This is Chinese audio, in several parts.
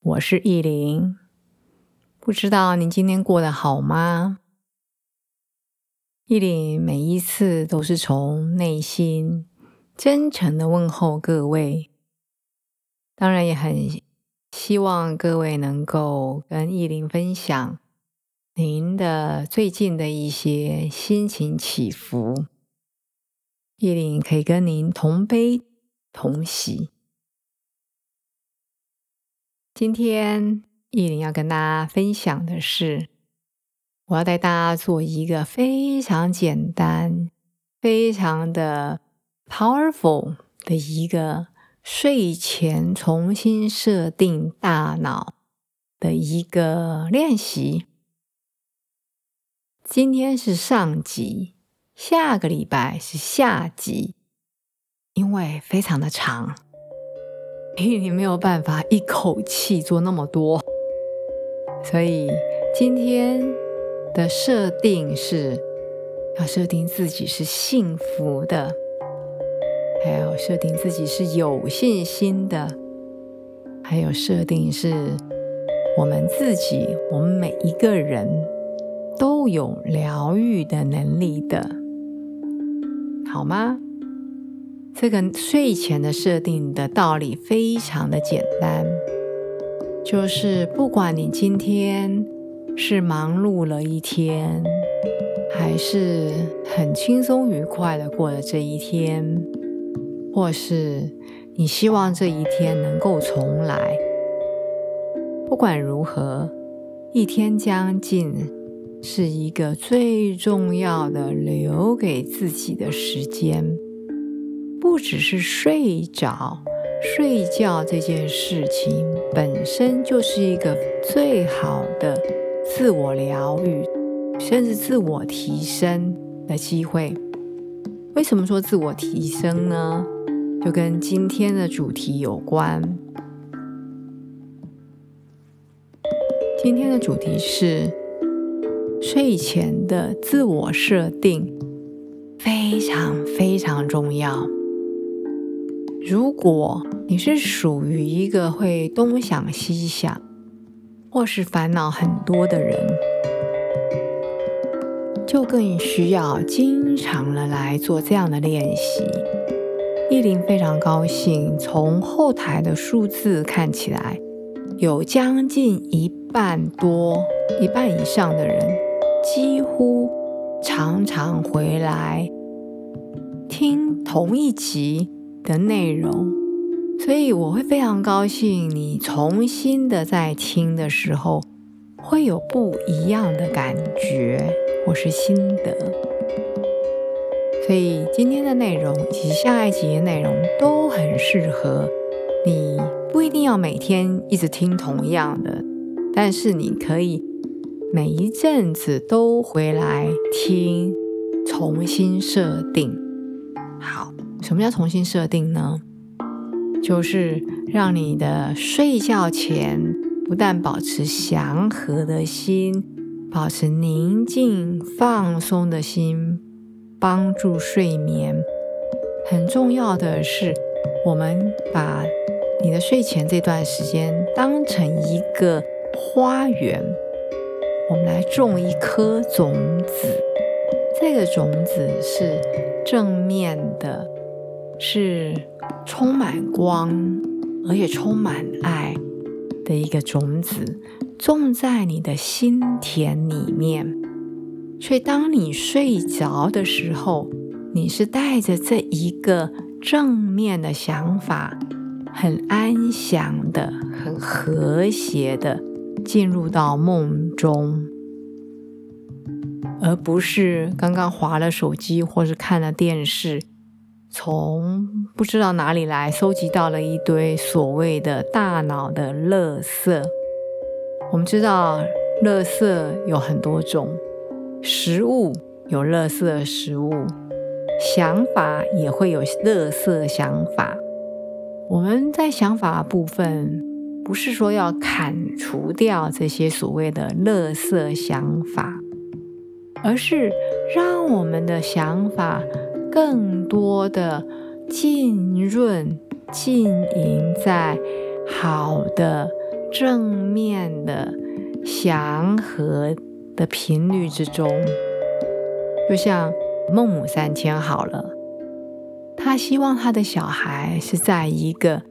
我是意林。不知道您今天过得好吗？意林每一次都是从内心真诚的问候各位，当然也很希望各位能够跟意林分享您的最近的一些心情起伏，意林可以跟您同悲。同喜。今天意林要跟大家分享的是，我要带大家做一个非常简单、非常的 powerful 的一个睡前重新设定大脑的一个练习。今天是上集，下个礼拜是下集。因为非常的长，你没有办法一口气做那么多，所以今天的设定是要设定自己是幸福的，还有设定自己是有信心的，还有设定是我们自己，我们每一个人都有疗愈的能力的，好吗？这个睡前的设定的道理非常的简单，就是不管你今天是忙碌了一天，还是很轻松愉快的过了这一天，或是你希望这一天能够重来，不管如何，一天将近是一个最重要的留给自己的时间。不只是睡着、睡觉这件事情本身就是一个最好的自我疗愈，甚至自我提升的机会。为什么说自我提升呢？就跟今天的主题有关。今天的主题是睡前的自我设定，非常非常重要。如果你是属于一个会东想西想，或是烦恼很多的人，就更需要经常的来做这样的练习。意林非常高兴，从后台的数字看起来，有将近一半多、一半以上的人，几乎常常回来听同一集。的内容，所以我会非常高兴，你重新的在听的时候，会有不一样的感觉或是心得。所以今天的内容以及下一集的内容都很适合你，不一定要每天一直听同样的，但是你可以每一阵子都回来听，重新设定好。什么叫重新设定呢？就是让你的睡觉前不但保持祥和的心，保持宁静放松的心，帮助睡眠。很重要的是，我们把你的睡前这段时间当成一个花园，我们来种一颗种子。这个种子是正面的。是充满光，而且充满爱的一个种子，种在你的心田里面。所以，当你睡着的时候，你是带着这一个正面的想法，很安详的、很和谐的进入到梦中，而不是刚刚划了手机或是看了电视。从不知道哪里来收集到了一堆所谓的大脑的垃圾。我们知道，垃圾有很多种，食物有垃圾食物，想法也会有垃圾想法。我们在想法部分，不是说要砍除掉这些所谓的垃圾想法，而是让我们的想法更多的浸润、浸淫在好的、正面的、祥和的频率之中。就像孟母三迁好了。他希望他的小孩是在一个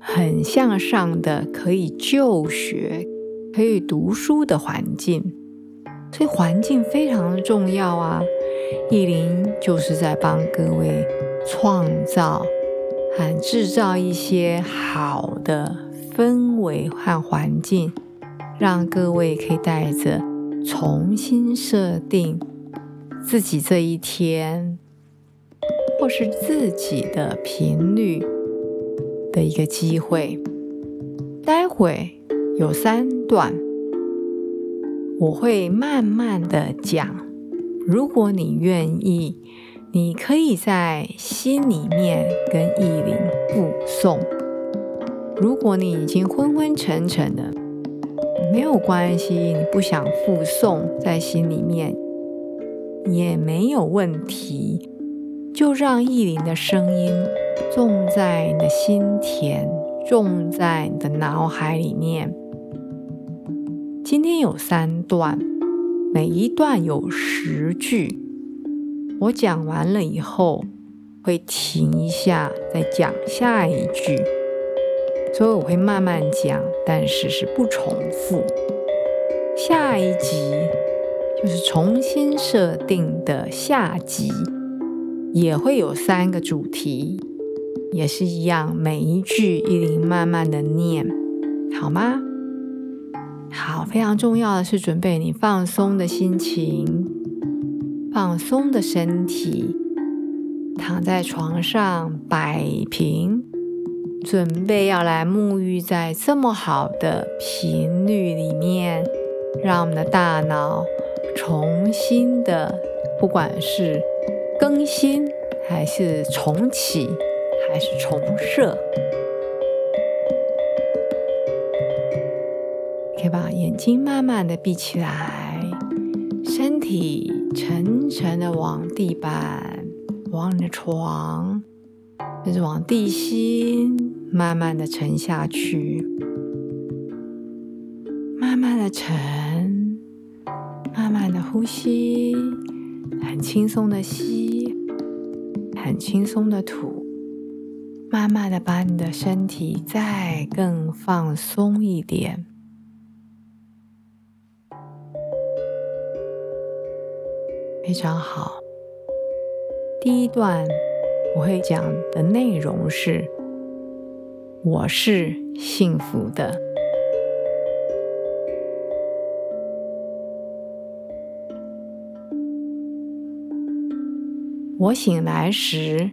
很向上的、可以就学、可以读书的环境，所以环境非常的重要啊！意林就是在帮各位创造和制造一些好的氛围和环境，让各位可以带着重新设定自己这一天。或是自己的频率的一个机会。待会有三段，我会慢慢的讲。如果你愿意，你可以在心里面跟意林附诵。如果你已经昏昏沉沉的，没有关系，你不想附诵在心里面也没有问题。就让意林的声音种在你的心田，种在你的脑海里面。今天有三段，每一段有十句。我讲完了以后会停一下，再讲下一句。所以我会慢慢讲，但是是不重复。下一集就是重新设定的下集。也会有三个主题，也是一样，每一句一零慢慢的念，好吗？好，非常重要的是准备你放松的心情，放松的身体，躺在床上摆平，准备要来沐浴在这么好的频率里面，让我们的大脑重新的，不管是。更新还是重启，还是重设？可以把眼睛慢慢的闭起来，身体沉沉的往地板、往你的床，就是往地心，慢慢的沉下去，慢慢的沉，慢慢的呼吸。很轻松的吸，很轻松的吐，慢慢的把你的身体再更放松一点，非常好。第一段我会讲的内容是：我是幸福的。我醒来时，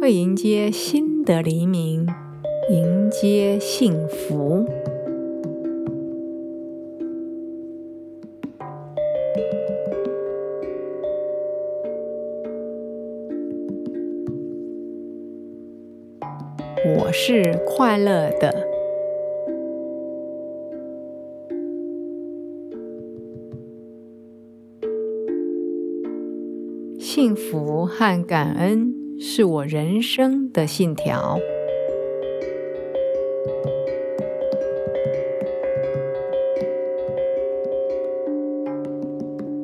会迎接新的黎明，迎接幸福。是快乐的。幸福和感恩是我人生的信条。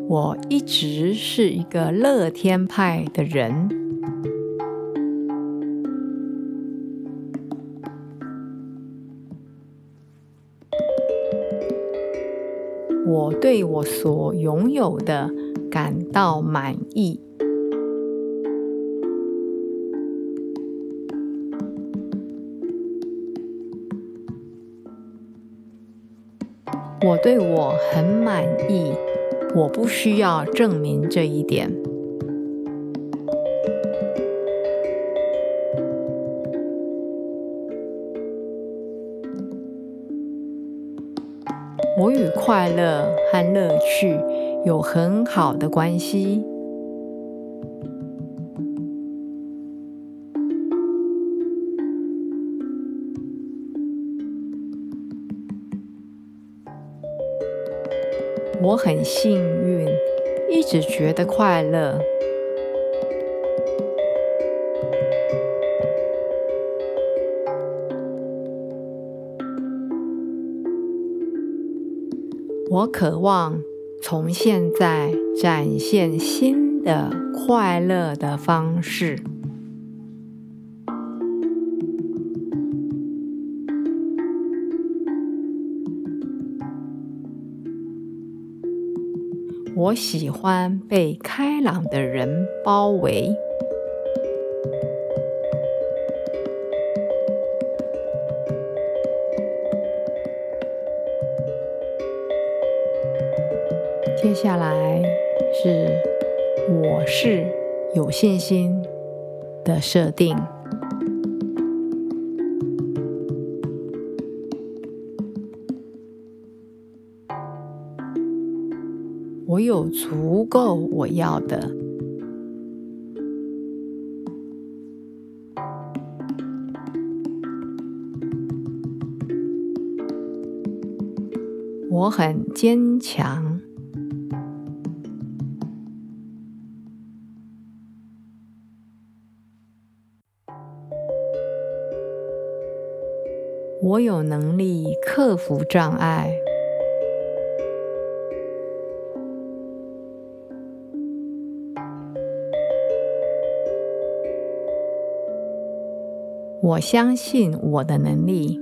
我一直是一个乐天派的人。我对我所拥有的感到满意。我对我很满意，我不需要证明这一点。我与快乐和乐趣有很好的关系。我很幸运，一直觉得快乐。我渴望从现在展现新的快乐的方式。我喜欢被开朗的人包围。接下来是我是有信心的设定。我有足够我要的。我很坚强。我有能力克服障碍。我相信我的能力。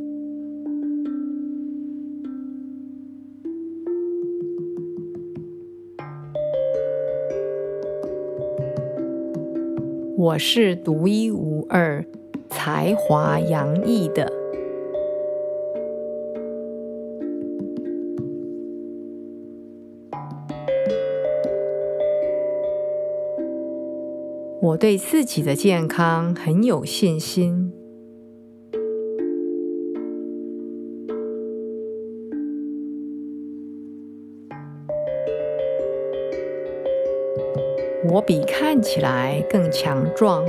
我是独一无二、才华洋溢的。我对自己的健康很有信心。我比看起来更强壮。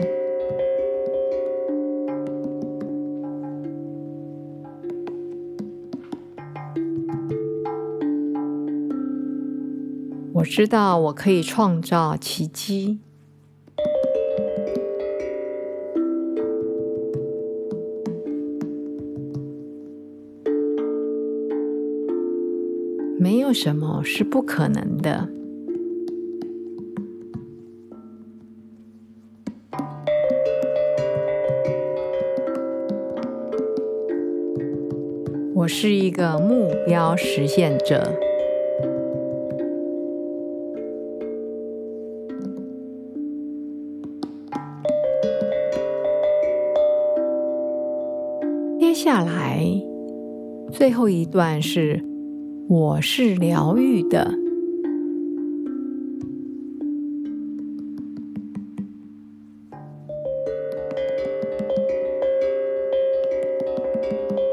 我知道我可以创造奇迹。什么是不可能的。我是一个目标实现者。接下来，最后一段是。我是疗愈的，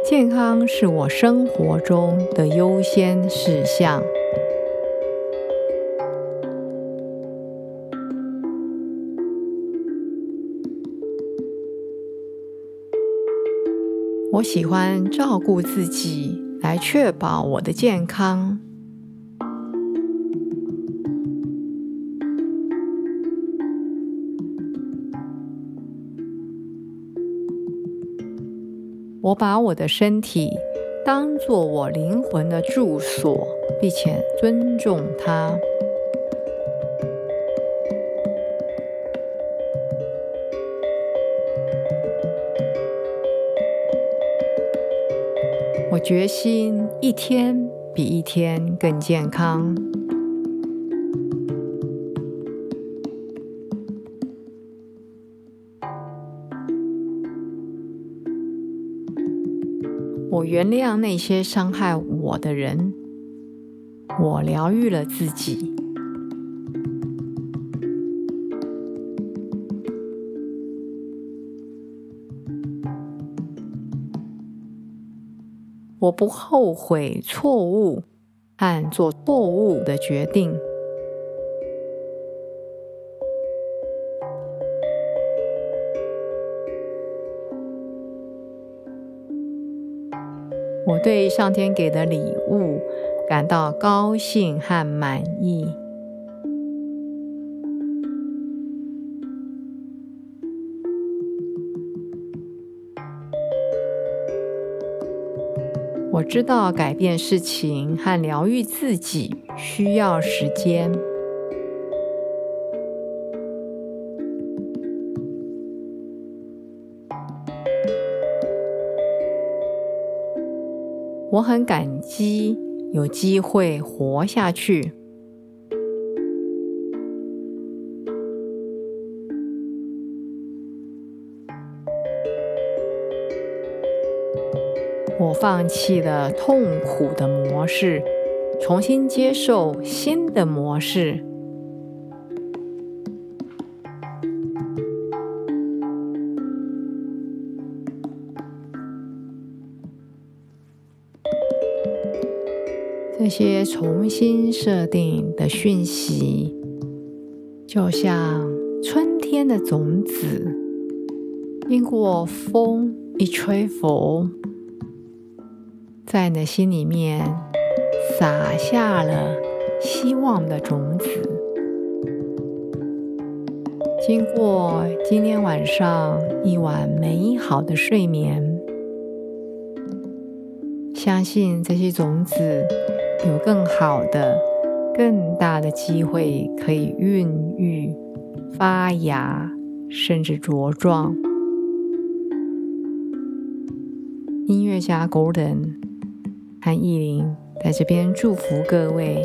健康是我生活中的优先事项。我喜欢照顾自己。来确保我的健康。我把我的身体当做我灵魂的住所，并且尊重它。决心一天比一天更健康。我原谅那些伤害我的人。我疗愈了自己。我不后悔错误，和做错误的决定。我对上天给的礼物感到高兴和满意。我知道改变事情和疗愈自己需要时间。我很感激有机会活下去。我放弃了痛苦的模式，重新接受新的模式。这些重新设定的讯息，就像春天的种子，经过风一吹拂，在你的心里面撒下了希望的种子。经过今天晚上一晚美好的睡眠，相信这些种子。有更好的、更大的机会可以孕育、发芽，甚至茁壮。音乐家 Golden 和意林在这边祝福各位，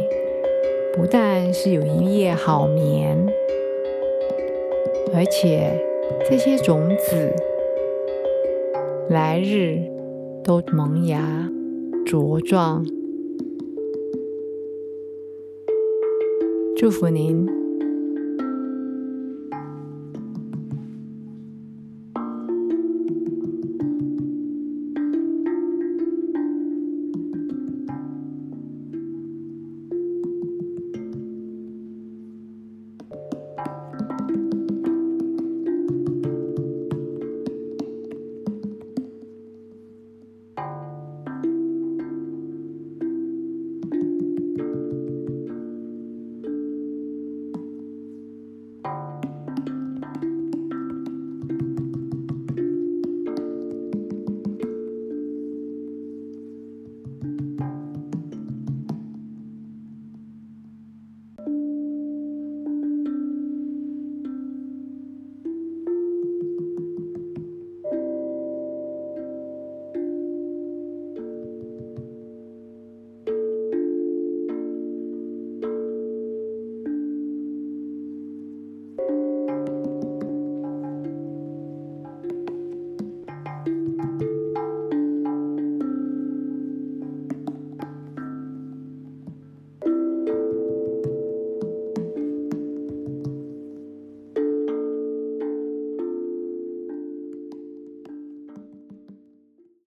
不但是有一夜好眠，而且这些种子来日都萌芽、茁壮。祝福您。